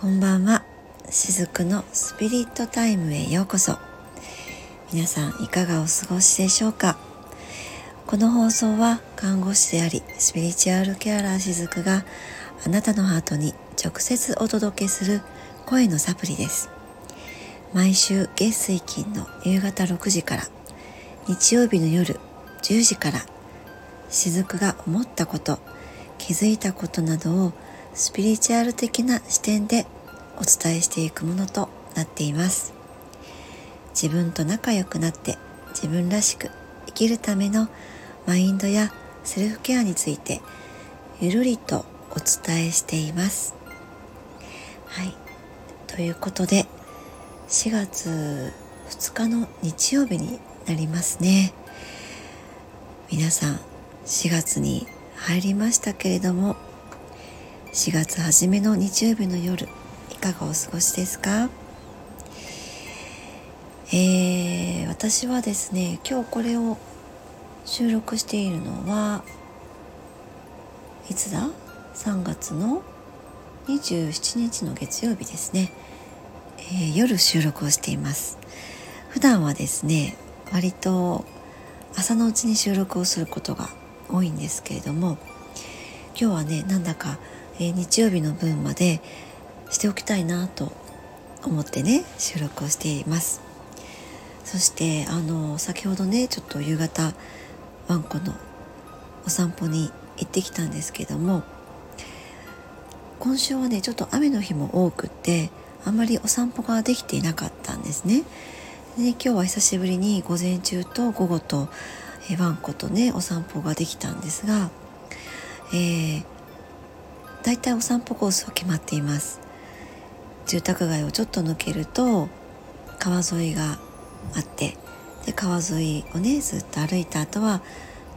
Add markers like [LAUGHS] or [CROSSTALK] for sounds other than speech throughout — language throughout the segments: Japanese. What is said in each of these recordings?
こんばんは。しずくのスピリットタイムへようこそ。皆さんいかがお過ごしでしょうか？この放送は看護師でありスピリチュアルケアラーしずくがあなたのハートに直接お届けする声のサプリです。毎週月水金の夕方6時から日曜日の夜10時からしずくが思ったこと気づいたことなどをスピリチュアル的な視点でお伝えしていくものとなっています。自分と仲良くなって自分らしく生きるためのマインドやセルフケアについてゆるりとお伝えしています。はい。ということで4月2日の日曜日になりますね。皆さん4月に入りましたけれども4月初めの日曜日の夜いかがお過ごしですか？えー、私はですね今日これを収録しているのはいつだ？3月の27日の月曜日ですね、えー、夜収録をしています。普段はですね割と朝のうちに収録をすることが多いんですけれども今日はねなんだかえ、日曜日の分までしておきたいなと思ってね収録をしています。そしてあの先ほどねちょっと夕方ワンコのお散歩に行ってきたんですけども今週はねちょっと雨の日も多くってあんまりお散歩ができていなかったんですね。で今日は久しぶりに午前中と午後と、えワンコとねお散歩ができたんですが、えー、だいたいお散歩コースは決まっています。住宅街をちょっと抜けると川沿いがあってで川沿いをねずっと歩いた後は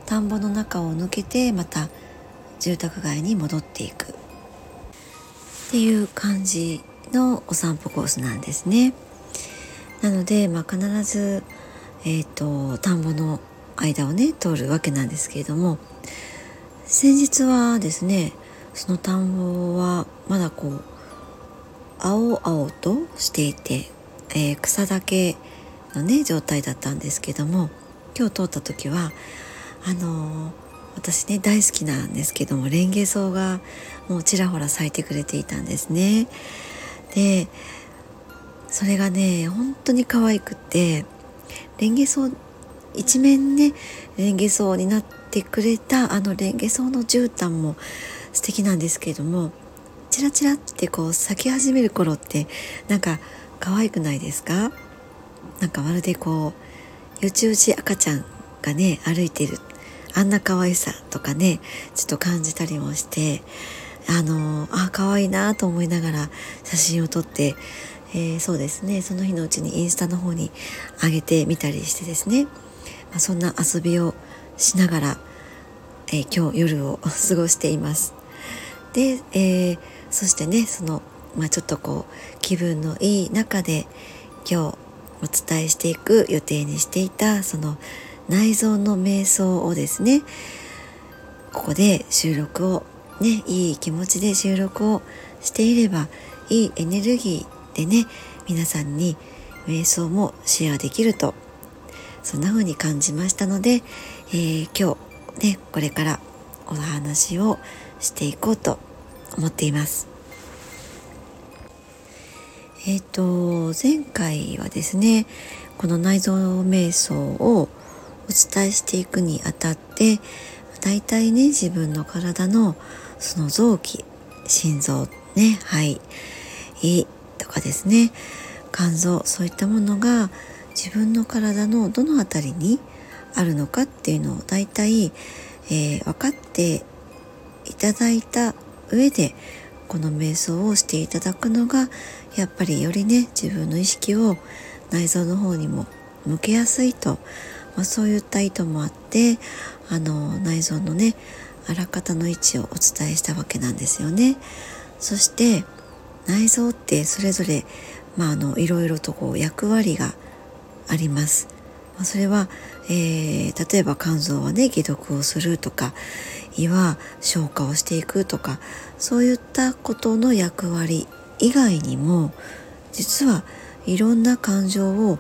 田んぼの中を抜けてまた住宅街に戻っていく。っていう感じのお散歩コースなんですね。なので、まあ、必ず、えーと田んぼの間をね通るわけなんですけれども先日はですねその田んぼはまだこう青々としていて、えー、草だけのね状態だったんですけども今日通った時はあのー、私ね大好きなんですけどもレンゲソウがもうちらほら咲いてくれていたんですね。でそれがね本当に可愛くてレンゲソウ一面ねレンゲソウになってくれたあのレンゲソウの絨毯も素敵なんですけれどもチラチラってこう咲き始める頃ってなんか可愛くないですか？なんかまるでこうよちよち赤ちゃんがね歩いてるあんな可愛さとかねちょっと感じたりもしてあのあ可愛いなと思いながら写真を撮って、えー、そうですねその日のうちにインスタの方に上げてみたりしてですね、まあ、そんな遊びをしながら、えー、今日夜を [LAUGHS] 過ごしています。で、えー、そしてねその、まあ、ちょっとこう気分のいい中で今日お伝えしていく予定にしていたその内臓の瞑想をですねここで収録をねいい気持ちで収録をしていればいいエネルギーでね皆さんに瞑想もシェアできるとそんな風に感じましたので、えー、今日ねこれからお話をしていこうと思っています。えっ、ー、と前回はですねこの内臓瞑想をお伝えしていくにあたってだいたいね自分の体のその臓器心臓ね肺胃とかですね肝臓そういったものが自分の体のどの辺りにあるのかっていうのをだいたい、えー、分かっていただいた上でこの瞑想をしていただくのがやっぱりよりね自分の意識を内臓の方にも向けやすいと、まあ、そういった意図もあってあの内臓のねあらかたの位置をお伝えしたわけなんですよね。そして内臓ってそれぞれ、まあ、あのいろいろとこう役割があります。まあ、それは、えー、例えば肝臓はね解毒をするとか胃は消化をしていくとかそういったことの役割以外にも実はいろんな感情を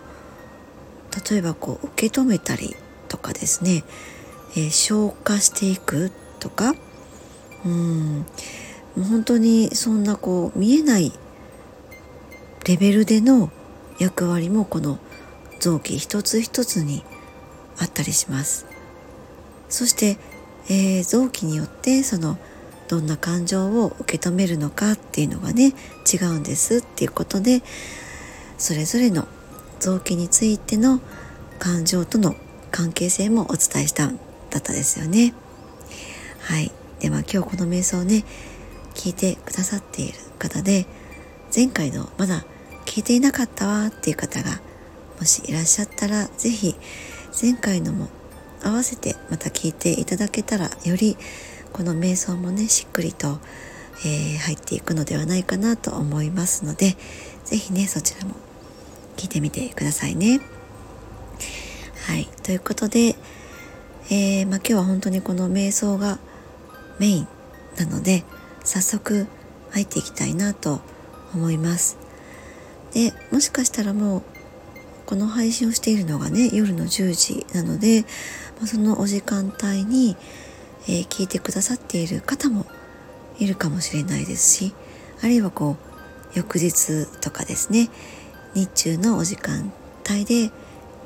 例えばこう受け止めたりとかですね、えー、消化していくとかうんもう本当にそんなこう見えないレベルでの役割もこの臓器一つ一つにあったりしますそして、えー、臓器によってそのどんな感情を受け止めるのかっていうのがね違うんですっていうことでそれぞれの臓器についての感情との関係性もお伝えしたんだったですよね。はいでは今日この瞑想をね聞いてくださっている方で前回のまだ聞いていなかったわっていう方がもしいらっしゃったら是非前回のも合わせてまた聞いていただけたらよりこの瞑想もねしっくりと、えー、入っていくのではないかなと思いますので是非ねそちらも聞いてみてくださいね。はいということで、えー、まあ、今日は本当にこの瞑想がメインなので早速入っていきたいなと思いますでもしかしたらもうこの配信をしているのがね夜の10時なので、まあ、そのお時間帯に、えー、聞いてくださっている方もいるかもしれないですしあるいはこう翌日とかですね日中のお時間帯で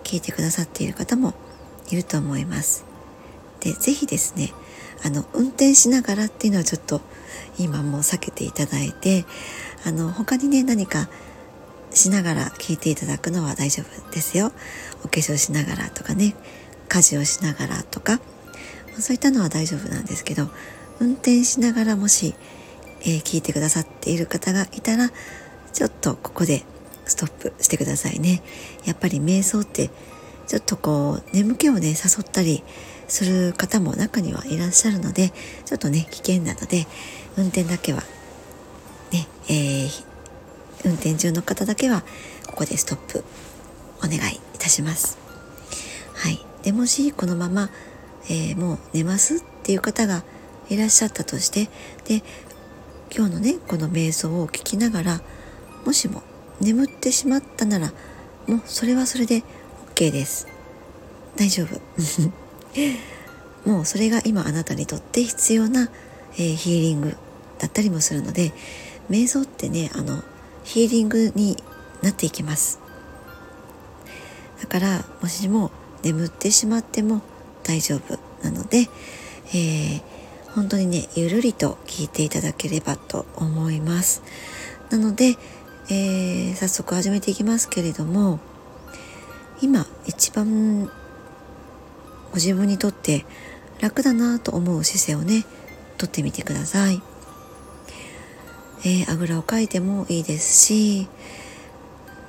聞いてくださっている方もいると思います。で是非ですねあの運転しながらっていうのはちょっと今も避けていただいてあの他にね何かしながら聞いていただくのは大丈夫ですよ。お化粧しながらとかね家事をしながらとかそういったのは大丈夫なんですけど運転しながらもし、えー、聞いてくださっている方がいたらちょっとここでストップしてくださいね。やっぱり瞑想ってちょっとこう眠気をね誘ったりする方も中にはいらっしゃるのでちょっとね危険なので運転だけはね、えー、運転中の方だけはここでストップお願いいたします。はい。でもしこのまま、えー、もう寝ますっていう方がいらっしゃったとしてで今日のねこの瞑想を聞きながらもしも眠ってしまったならもうそれはそれで OK です。大丈夫。[LAUGHS] もうそれが今あなたにとって必要な、えー、ヒーリングだったりもするので瞑想ってねあのヒーリングになっていきます。だからもしも眠ってしまっても大丈夫なので、えー、本当にねゆるりと聞いていただければと思います。なので、えー、早速始めていきますけれども今一番ご自分にとって楽だなと思う姿勢をねとってみてください、えー、あぐらをかいてもいいですし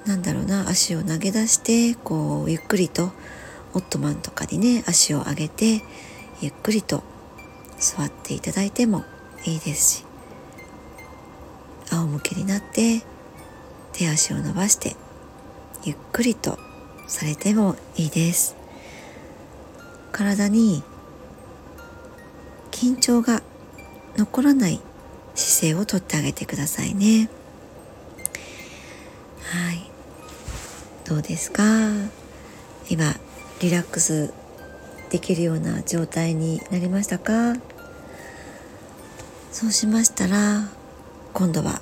なんだろうな足を投げ出してこうゆっくりとオットマンとかにね足を上げてゆっくりと座っていただいてもいいですし仰向けになって手足を伸ばしてゆっくりとされてもいいです。体に緊張が残らない姿勢をとってあげてくださいね。はい。どうですか？今リラックスできるような状態になりましたか？そうしましたら今度は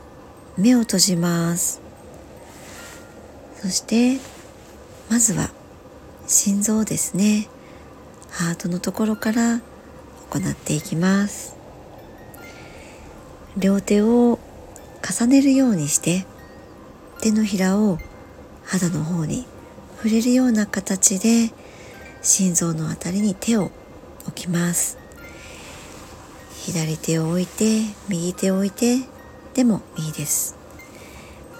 目を閉じます。そしてまずは心臓ですね。ハートのところから行っていきます。両手を重ねるようにして手のひらを肌の方に触れるような形で心臓のあたりに手を置きます。左手を置いて右手を置いてでもいいです。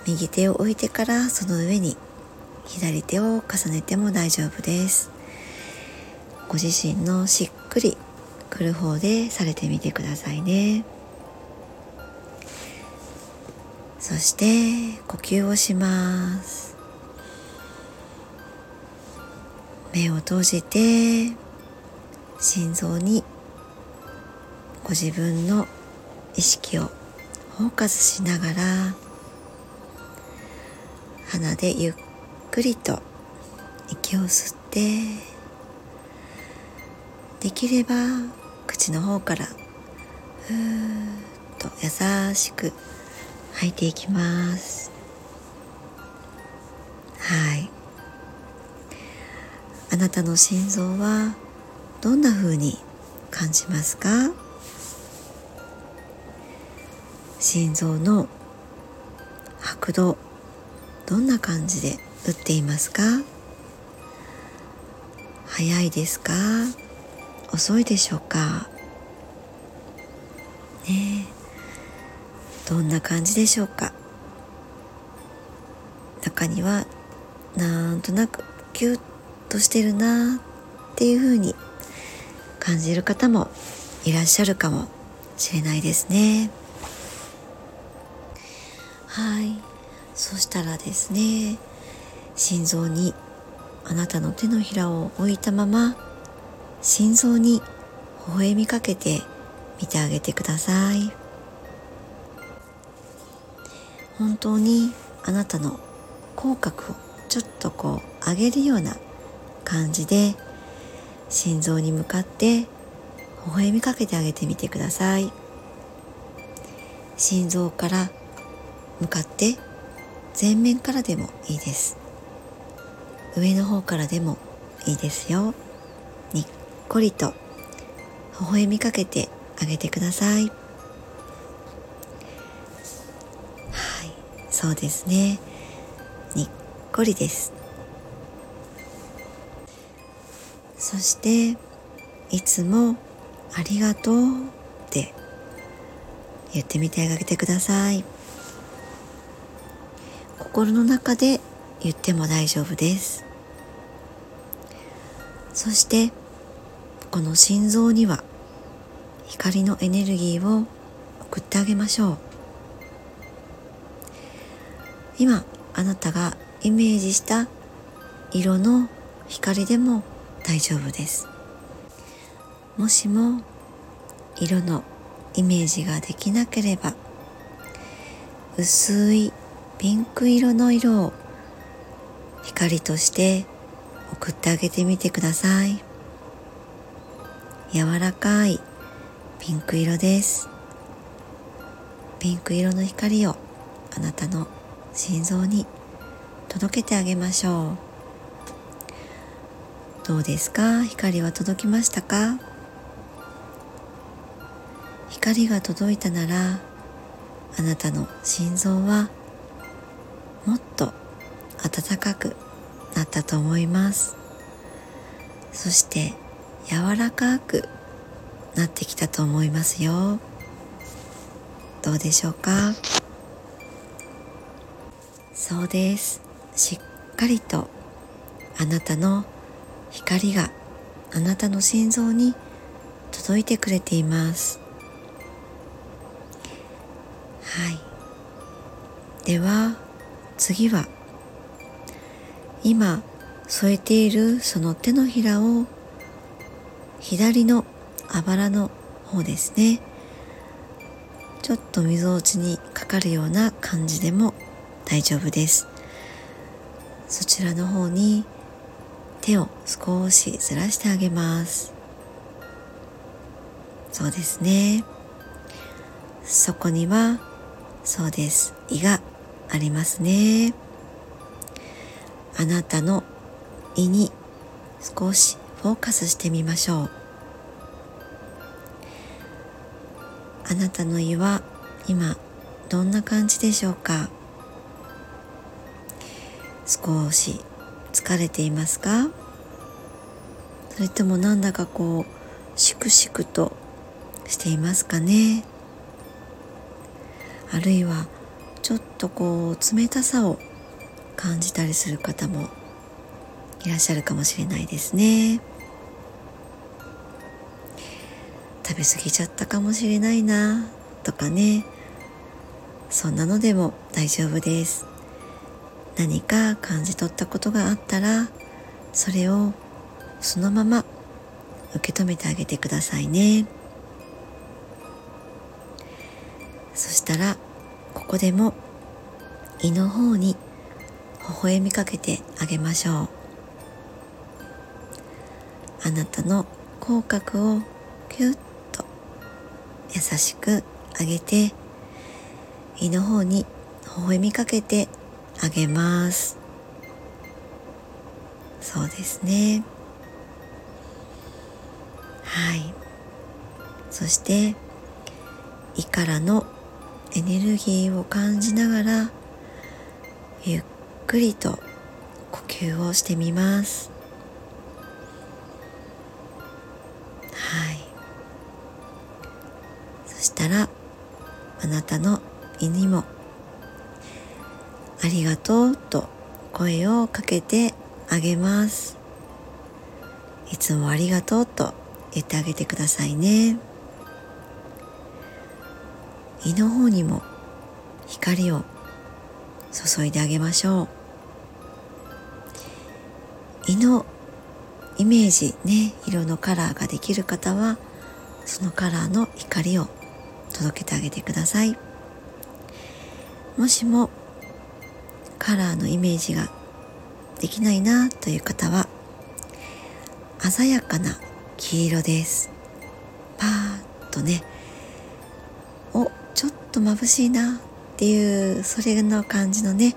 右手を置いてからその上に左手を重ねても大丈夫です。ご自身のしっくりくる方でされてみてくださいね。そして呼吸をします。目を閉じて心臓にご自分の意識をフォーカスしながら鼻でゆっくりと息を吸ってできれば口の方からふーっと優しく吐いていきます。はい。あなたの心臓はどんな風に感じますか？心臓の拍動どんな感じで打っていますか？早いですか？遅いでしょうか？ねえ。どんな感じでしょうか？中にはなんとなくキュッとしてるなっていう風に感じる方もいらっしゃるかもしれないですね。はい。そしたらですね心臓にあなたの手のひらを置いたまま心臓に微笑みかけて見てあげてください。本当にあなたの口角をちょっとこう上げるような感じで心臓に向かって微笑みかけてあげてみてください。心臓から向かって前面からでもいいです。上の方からでもいいですよ。にっこりと微笑みかけてあげてください。そうですね。にっこりです。そしていつもありがとうって言ってみてあげてください。心の中で言っても大丈夫です。そしてこの心臓には光のエネルギーを送ってあげましょう。今あなたがイメージした色の光でも大丈夫です。もしも色のイメージができなければ薄いピンク色の色を光として送ってあげてみてください。柔らかいピンク色です。ピンク色の光をあなたの心臓に届けてあげましょう。どうですか？光は届きましたか？光が届いたならあなたの心臓はもっと暖かくなったと思います。そして柔らかくなってきたと思いますよ。どうでしょうか？そうです。しっかりとあなたの光があなたの心臓に届いてくれています。はい。では次は今添えているその手のひらを左のあばらの方ですね。ちょっとみぞおちにかかるような感じでも大丈夫です。そちらの方に手を少しずらしてあげます。そうですね。そこにはそうです。胃がありますね。あなたの胃に少しフォーカスしてみましょう。あなたの胃は今どんな感じでしょうか？少し疲れていますか？それともなんだかこうしくしくとしていますかね？あるいはちょっとこう冷たさを感じたりする方もいらっしゃるかもしれないですね。食べ過ぎちゃったかもしれないなとかね。そんなのでも大丈夫です。何か感じ取ったことがあったらそれをそのまま受け止めてあげてくださいね。そしたらここでも胃の方に微笑みかけてあげましょう。あなたの口角をキュッと優しく上げて胃の方に微笑みかけてあげます。そうですね。はい。そして胃からのエネルギーを感じながらゆっくりと呼吸をしてみます。はい。そしたらあなたの胃にも「ありがとう」と声をかけてあげます。いつもありがとうと言ってあげてくださいね。胃の方にも光を注いであげましょう。胃のイメージね色のカラーができる方はそのカラーの光を届けてあげてください。もしもカラーのイメージができないなという方は鮮やかな黄色です。パーッとねおちょっと眩しいなっていうそれの感じのね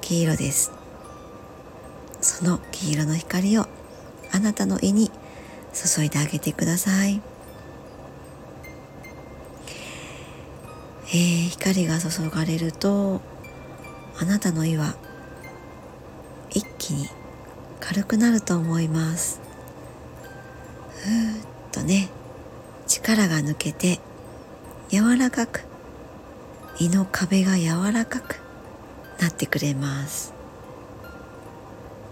黄色です。その黄色の光をあなたの胃に注いであげてください、えー、光が注がれるとあなたの胃は一気に軽くなると思います。ふーっとね力が抜けて柔らかく胃の壁が柔らかくなってくれます。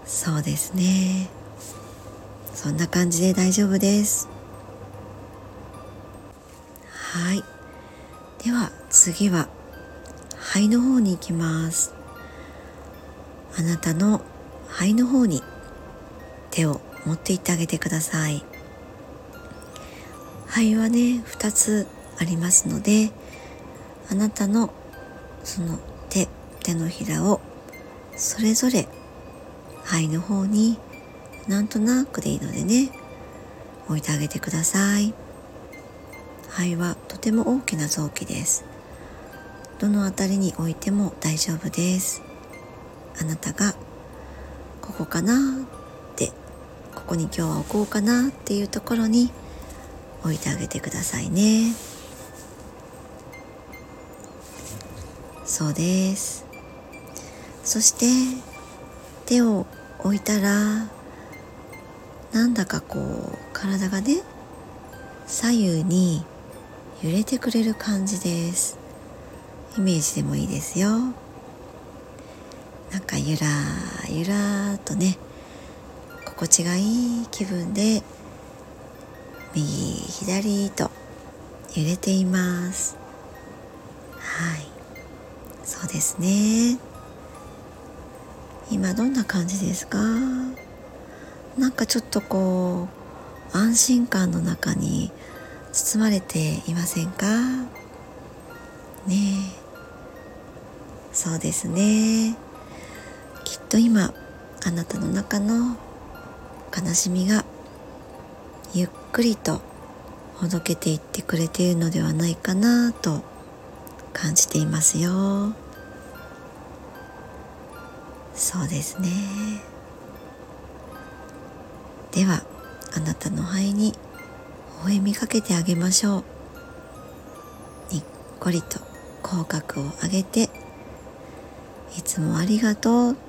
そうですね。そんな感じで大丈夫です。はい。では次は肺の方に行きます。あなたの肺の方に手を持っていってあげてください。肺はね2つありますのであなたのその手手のひらをそれぞれ肺の方になんとなくでいいのでね置いてあげてください。肺はとても大きな臓器です。どの辺りに置いても大丈夫です。あなたがここかなってここに今日は置こうかなっていうところに置いてあげてくださいね。そうです。そして手を置いたらなんだかこう体がね左右に揺れてくれる感じです。イメージでもいいですよ。なんかゆらゆらとね心地がいい気分で右左と揺れています。はい。そうですね。今どんな感じですか？なんかちょっとこう安心感の中に包まれていませんか？ねえ。そうですね。と今あなたの中の悲しみがゆっくりとほどけていってくれているのではないかなと感じていますよ。そうですね。ではあなたの肺に微笑みかけてあげましょう。にっこりと口角を上げていつもありがとう。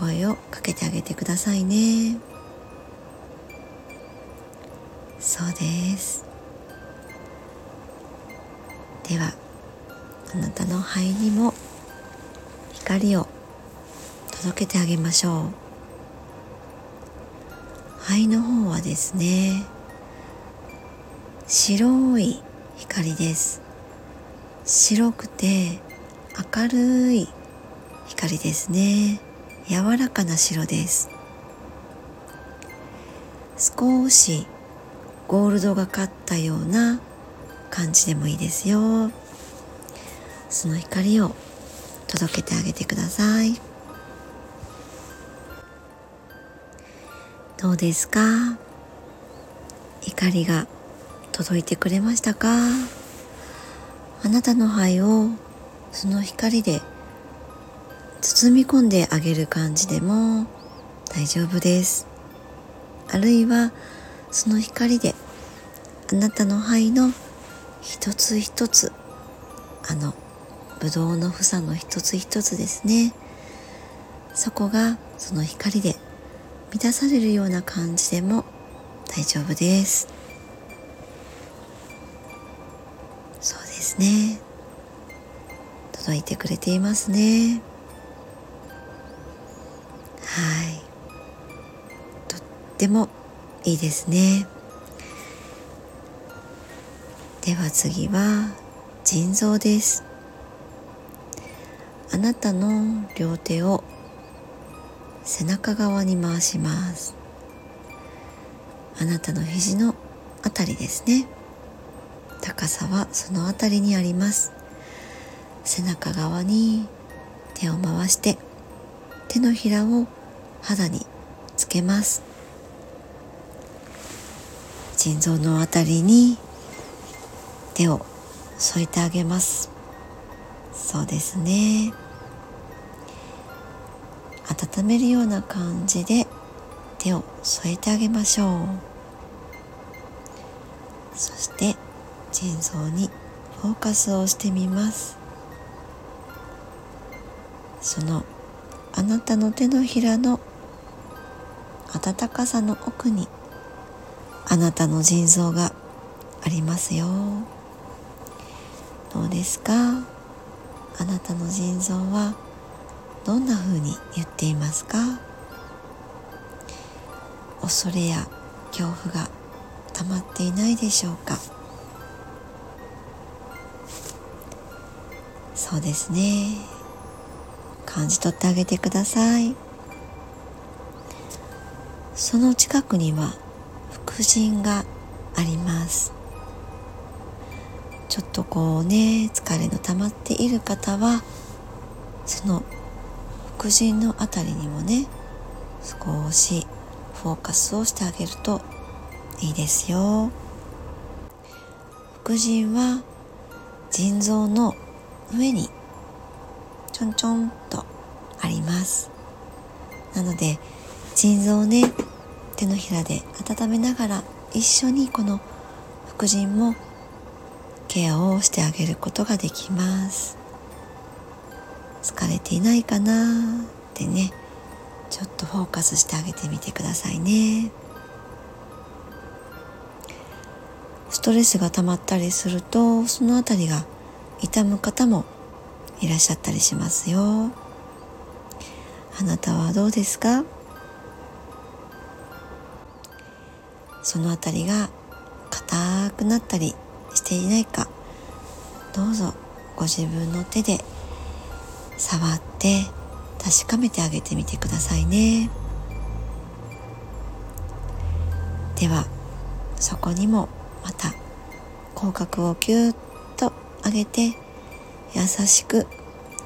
声をかけてあげてくださいね。そうです。ではあなたの肺にも光を届けてあげましょう。肺の方はですね白い光です。白くて明るい光ですね。柔らかな白です。少しゴールドがかったような感じでもいいですよ。その光を届けてあげてください。どうですか？怒りが届いてくれましたか？あなたの肺をその光で包み込んであげる感じでも大丈夫です。あるいはその光であなたの肺の一つ一つあのぶどうの房の一つ一つですね。そこがその光で満たされるような感じでも大丈夫です。そうですね。届いてくれていますね。はい。とってもいいですね。では次は腎臓です。あなたの両手を背中側に回します。あなたの肘のあたりですね。高さはそのあたりにあります。背中側に手を回して手のひらを肌につけます。腎臓のあたりに手を添えてあげます。そうですね。温めるような感じで手を添えてあげましょう。そして腎臓にフォーカスをしてみます。そのあなたの手のひらの温かさの奥にあなたの腎臓がありますよ。どうですか？あなたの腎臓はどんな風に言っていますか？恐れや恐怖が溜まっていないでしょうか？そうですね。感じ取ってあげてください。その近くには腹心があります。ちょっとこうね疲れの溜まっている方はその腹心のあたりにもね少しフォーカスをしてあげるといいですよ。腹心は腎臓の上にちょんちょんとあります。なので腎臓をね手のひらで温めながら一緒にこの副腎もケアをしてあげることができます。疲れていないかなってね。ちょっとフォーカスしてあげてみてくださいね。ストレスが溜まったりするとそのあたりが痛む方もいらっしゃったりしますよ。あなたはどうですか？その辺りが硬くなったりしていないかどうぞご自分の手で触って確かめてあげてみてくださいね。ではそこにもまた口角をキューッと上げて優しく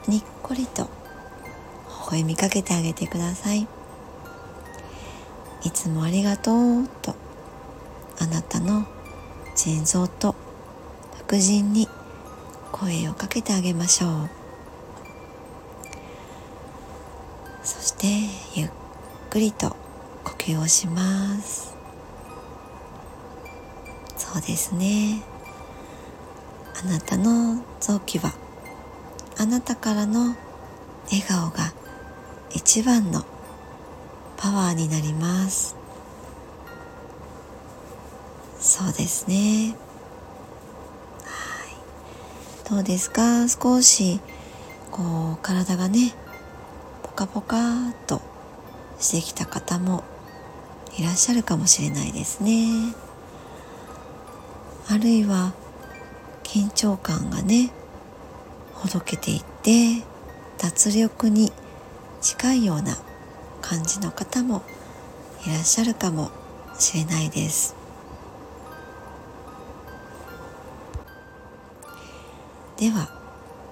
にっこりと微笑みかけてあげてください。いつもありがとうとあなたの腎臓と副腎に声をかけてあげましょう。そしてゆっくりと呼吸をします。そうですね。あなたの臓器はあなたからの笑顔が一番のパワーになります。そうですね。はい。どうですか？少しこう体がねポカポカとしてきた方もいらっしゃるかもしれないですね。あるいは緊張感がねほどけていって脱力に近いような感じの方もいらっしゃるかもしれないです。では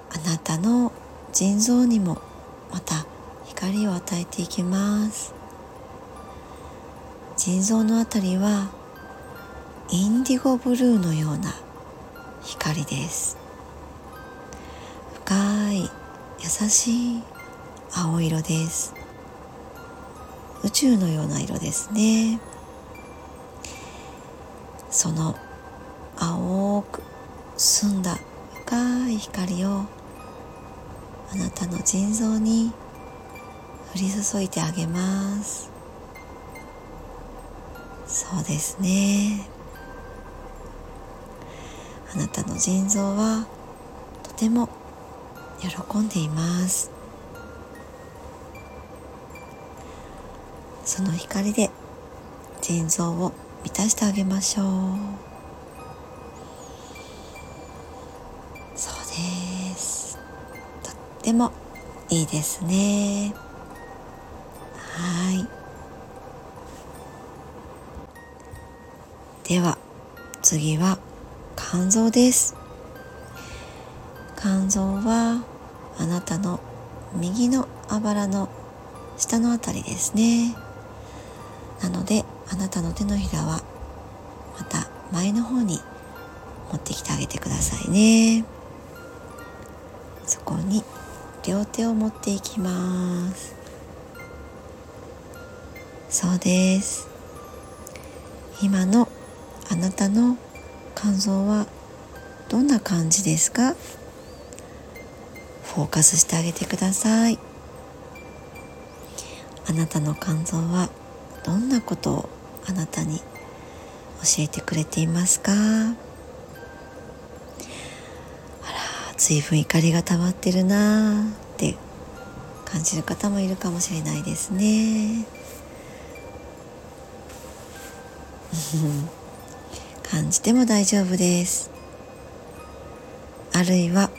あなたの腎臓にもまた光を与えていきます。腎臓のあたりはインディゴブルーのような光です。深い優しい青色です。宇宙のような色ですね。その青く澄んだ深い光をあなたの腎臓に降り注いであげます。そうですね。あなたの腎臓はとても喜んでいます。その光で腎臓を満たしてあげましょう。てもいいですね。はい。では次は肝臓です。肝臓はあなたの右のあばらの下のあたりですね。なのであなたの手のひらはまた前の方に持ってきてあげてくださいね。そこに両手を持っていきます。そうです。今のあなたの肝臓はどんな感じですか？フォーカスしてあげてください。あなたの肝臓はどんなことをあなたに教えてくれていますか？随分怒りが溜まってるなって感じる方もいるかもしれないですね。[LAUGHS] 感じても大丈夫です。あるいは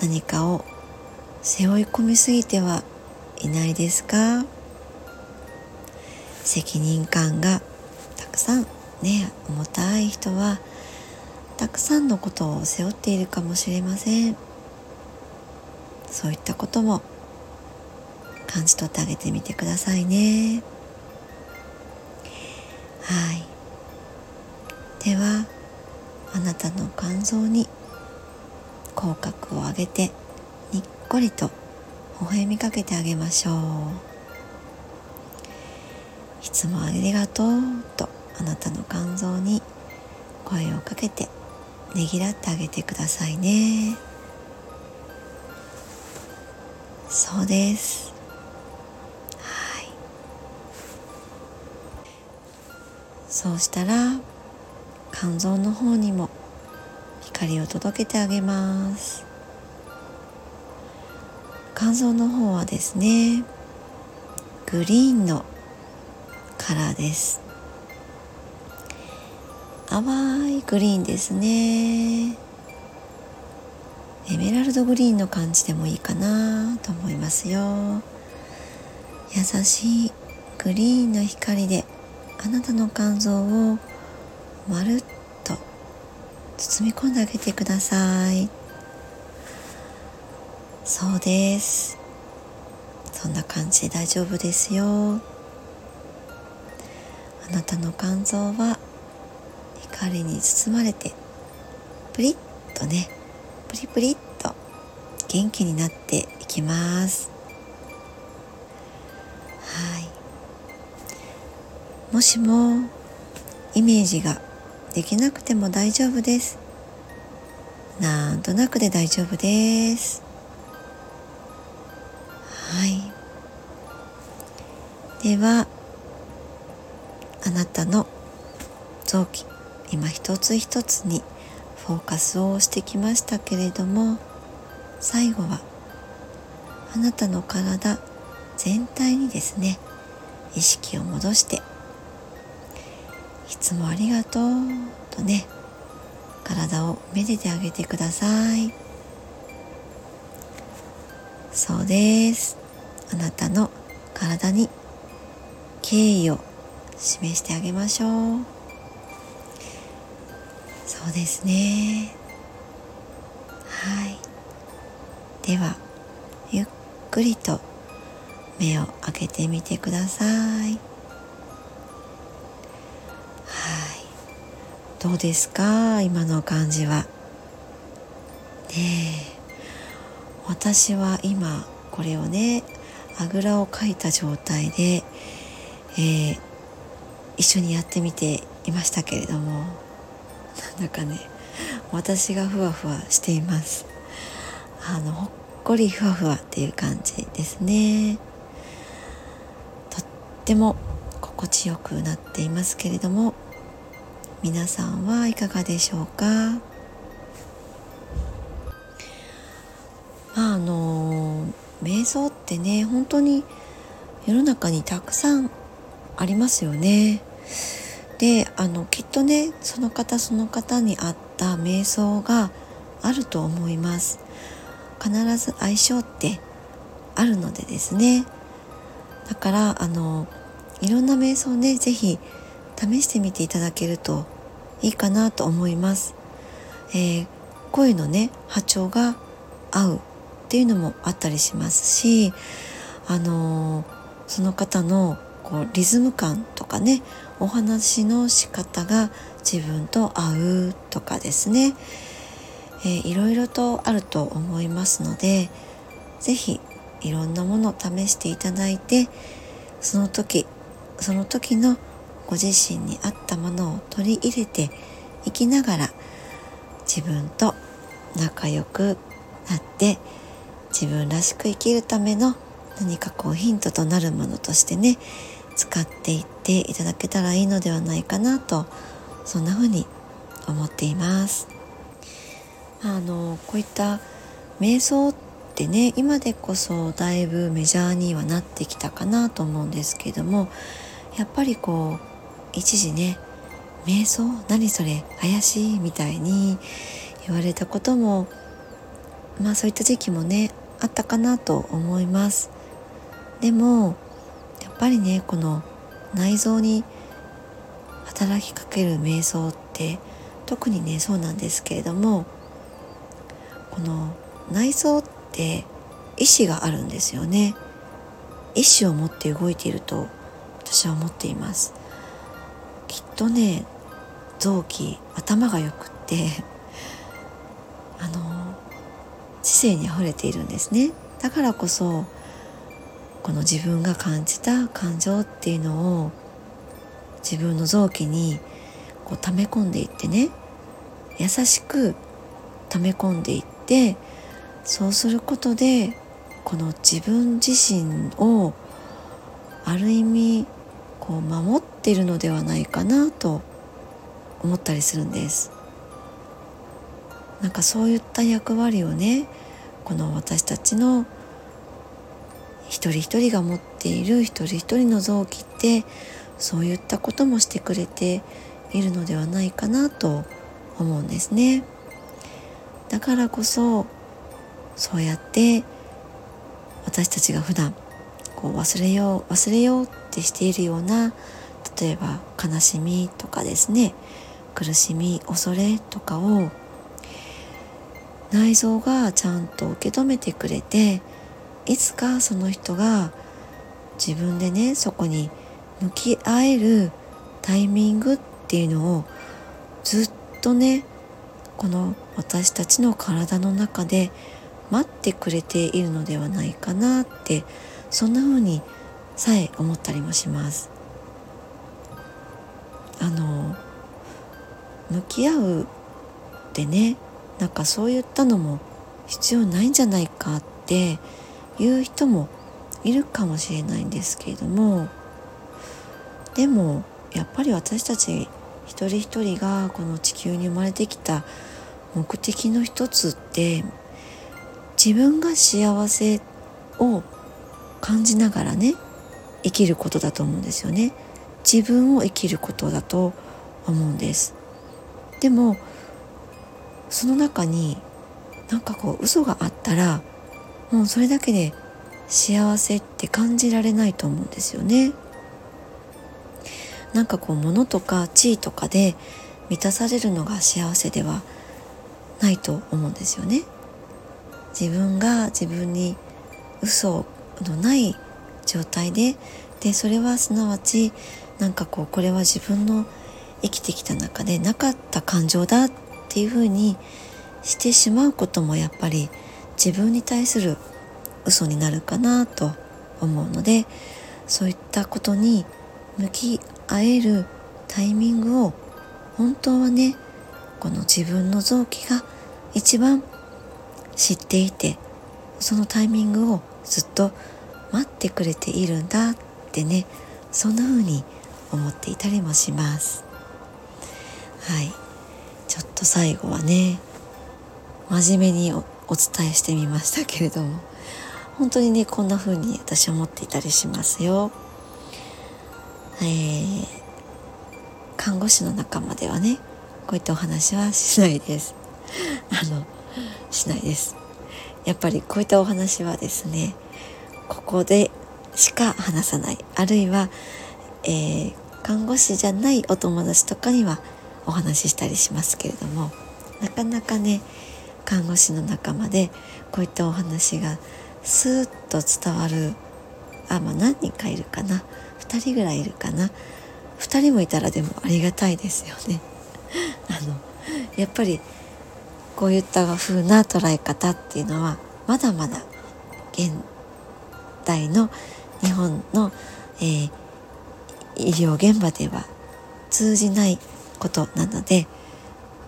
何かを背負い込みすぎてはいないですか？責任感がたくさんね重たい人はたくさんのことを背負っているかもしれません。そういったことも感じ取ってあげてみてくださいね。はい。ではあなたの肝臓に口角を上げてにっこりと微笑みかけてあげましょう。いつもありがとうとあなたの肝臓に声をかけてねぎらってあげてくださいね。そうです。はい。そうしたら肝臓の方にも光を届けてあげます。肝臓の方はですねグリーンのカラーです。淡いグリーンですね。エメラルドグリーンの感じでもいいかなと思いますよ。優しいグリーンの光であなたの肝臓をまるっと包み込んであげてください。そうです。そんな感じで大丈夫ですよ。あなたの肝臓は光に包まれてプリッとねプリプリっと元気になっていきます。はい。もしもイメージができなくても大丈夫です。なんとなくで大丈夫です。はい。ではあなたの臓器。今一つ一つにフォーカスをしてきましたけれども最後はあなたの体全体にですね意識を戻していつもありがとうとね体をめでてあげてください。そうです。あなたの体に敬意を示してあげましょう。そうですね。はい。ではゆっくりと目を開けてみてください。はい。どうですか？今の感じは。ねえ。私は今これをねあぐらをかいた状態で、えー、一緒にやってみていましたけれども。[LAUGHS] なんだかね私がふわふわしています。あのほっこりふわふわっていう感じですね。とっても心地よくなっていますけれども皆さんはいかがでしょうか？まああの瞑想ってね本当に世の中にたくさんありますよね。であのきっとねその方その方に合った瞑想があると思います。必ず相性ってあるのでですね。だからあのいろんな瞑想ね是非試してみていただけるといいかなと思います、えー、声のね波長が合うっていうのもあったりしますしあのその方のこうリズム感とかねお話の仕方が自分と合うとかですね、えー、いろいろとあると思いますので是非いろんなものを試していただいてその時その時のご自身に合ったものを取り入れていきながら自分と仲良くなって自分らしく生きるための何かこうヒントとなるものとしてね使っていっていただけたらいいのではないかなとそんな風に思っています。あのこういった瞑想ってね今でこそだいぶメジャーにはなってきたかなと思うんですけどもやっぱりこう一時ね瞑想何それ怪しいみたいに言われたこともまあそういった時期もねあったかなと思います。でもぱりねこの内臓に働きかける瞑想って特にねそうなんですけれどもこの内臓って意志があるんですよね。意志を持って動いていると私は思っています。きっとね臓器頭がよくってあの知性にあふれているんですね。だからこそこの自分が感じた感情っていうのを自分の臓器にこう溜め込んでいってね優しく溜め込んでいってそうすることでこの自分自身をある意味こう守っているのではないかなと思ったりするんです。なんかそういった役割をねこの私たちの一人一人が持っている一人一人の臓器ってそういったこともしてくれているのではないかなと思うんですね。だからこそそうやって私たちが普段こう忘れよう忘れようってしているような例えば悲しみとかですね。苦しみ恐れとかを内臓がちゃんと受け止めてくれていつかその人が自分でねそこに向き合えるタイミングっていうのをずっとねこの私たちの体の中で待ってくれているのではないかなってそんな風にさえ思ったりもします。あの向き合うってねなんかそういったのも必要ないんじゃないかっていう人もいるかもしれないんですけれどもでもやっぱり私たち一人一人がこの地球に生まれてきた目的の一つって自分が幸せを感じながらね生きることだと思うんですよね。自分を生きることだと思うんです。でもその中になんかこう嘘があったらもうそれだけで幸せって感じられないと思うんですよね。なんかこう物とか地位とかで満たされるのが幸せではないと思うんですよね。自分が自分に嘘のない状態ででそれはすなわちなんかこうこれは自分の生きてきた中でなかった感情だっていうふうにしてしまうこともやっぱり自分に対する嘘になるかなと思うのでそういったことに向き合えるタイミングを本当はねこの自分の臓器が一番知っていてそのタイミングをずっと待ってくれているんだってねそんな風に思っていたりもします。はい。ちょっと最後はね真面目にお伝えしてみましたけれども本当にねこんな風に私は思っていたりしますよ。えー、看護師の仲間ではねこういったお話はしないです。[LAUGHS] あのしないです。やっぱりこういったお話はですねここでしか話さないあるいは、えー、看護師じゃないお友達とかにはお話ししたりしますけれどもなかなかね看護師の仲間でこういったお話がスーッと伝わる。あまあ何人かいるかな。2人ぐらいいるかな。2人もいたらでもありがたいですよね。[LAUGHS] あのやっぱりこういった風な捉え方っていうのはまだまだ現代の日本の、えー、医療現場では通じないことなので、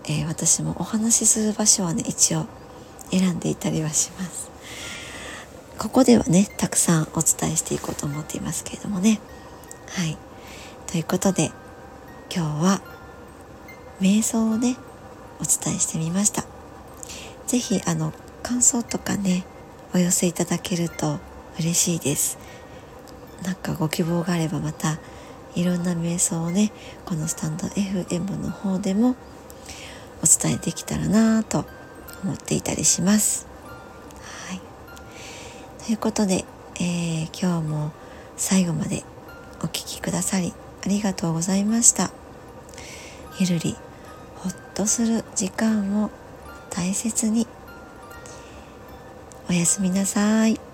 えー、私もお話しする場所はね一応選んでいたりはします。ここではねたくさんお伝えしていこうと思っていますけれどもね。はい。ということで今日は瞑想をねお伝えしてみました。是非あの感想とかねお寄せいただけると嬉しいです。なんかご希望があればまたいろんな瞑想をねこのスタンド FM の方でもお伝えできたらなと思っていたりします。ということで、えー、今日も最後までお聴きくださりありがとうございました。ゆるりほっとする時間を大切に。おやすみなさい。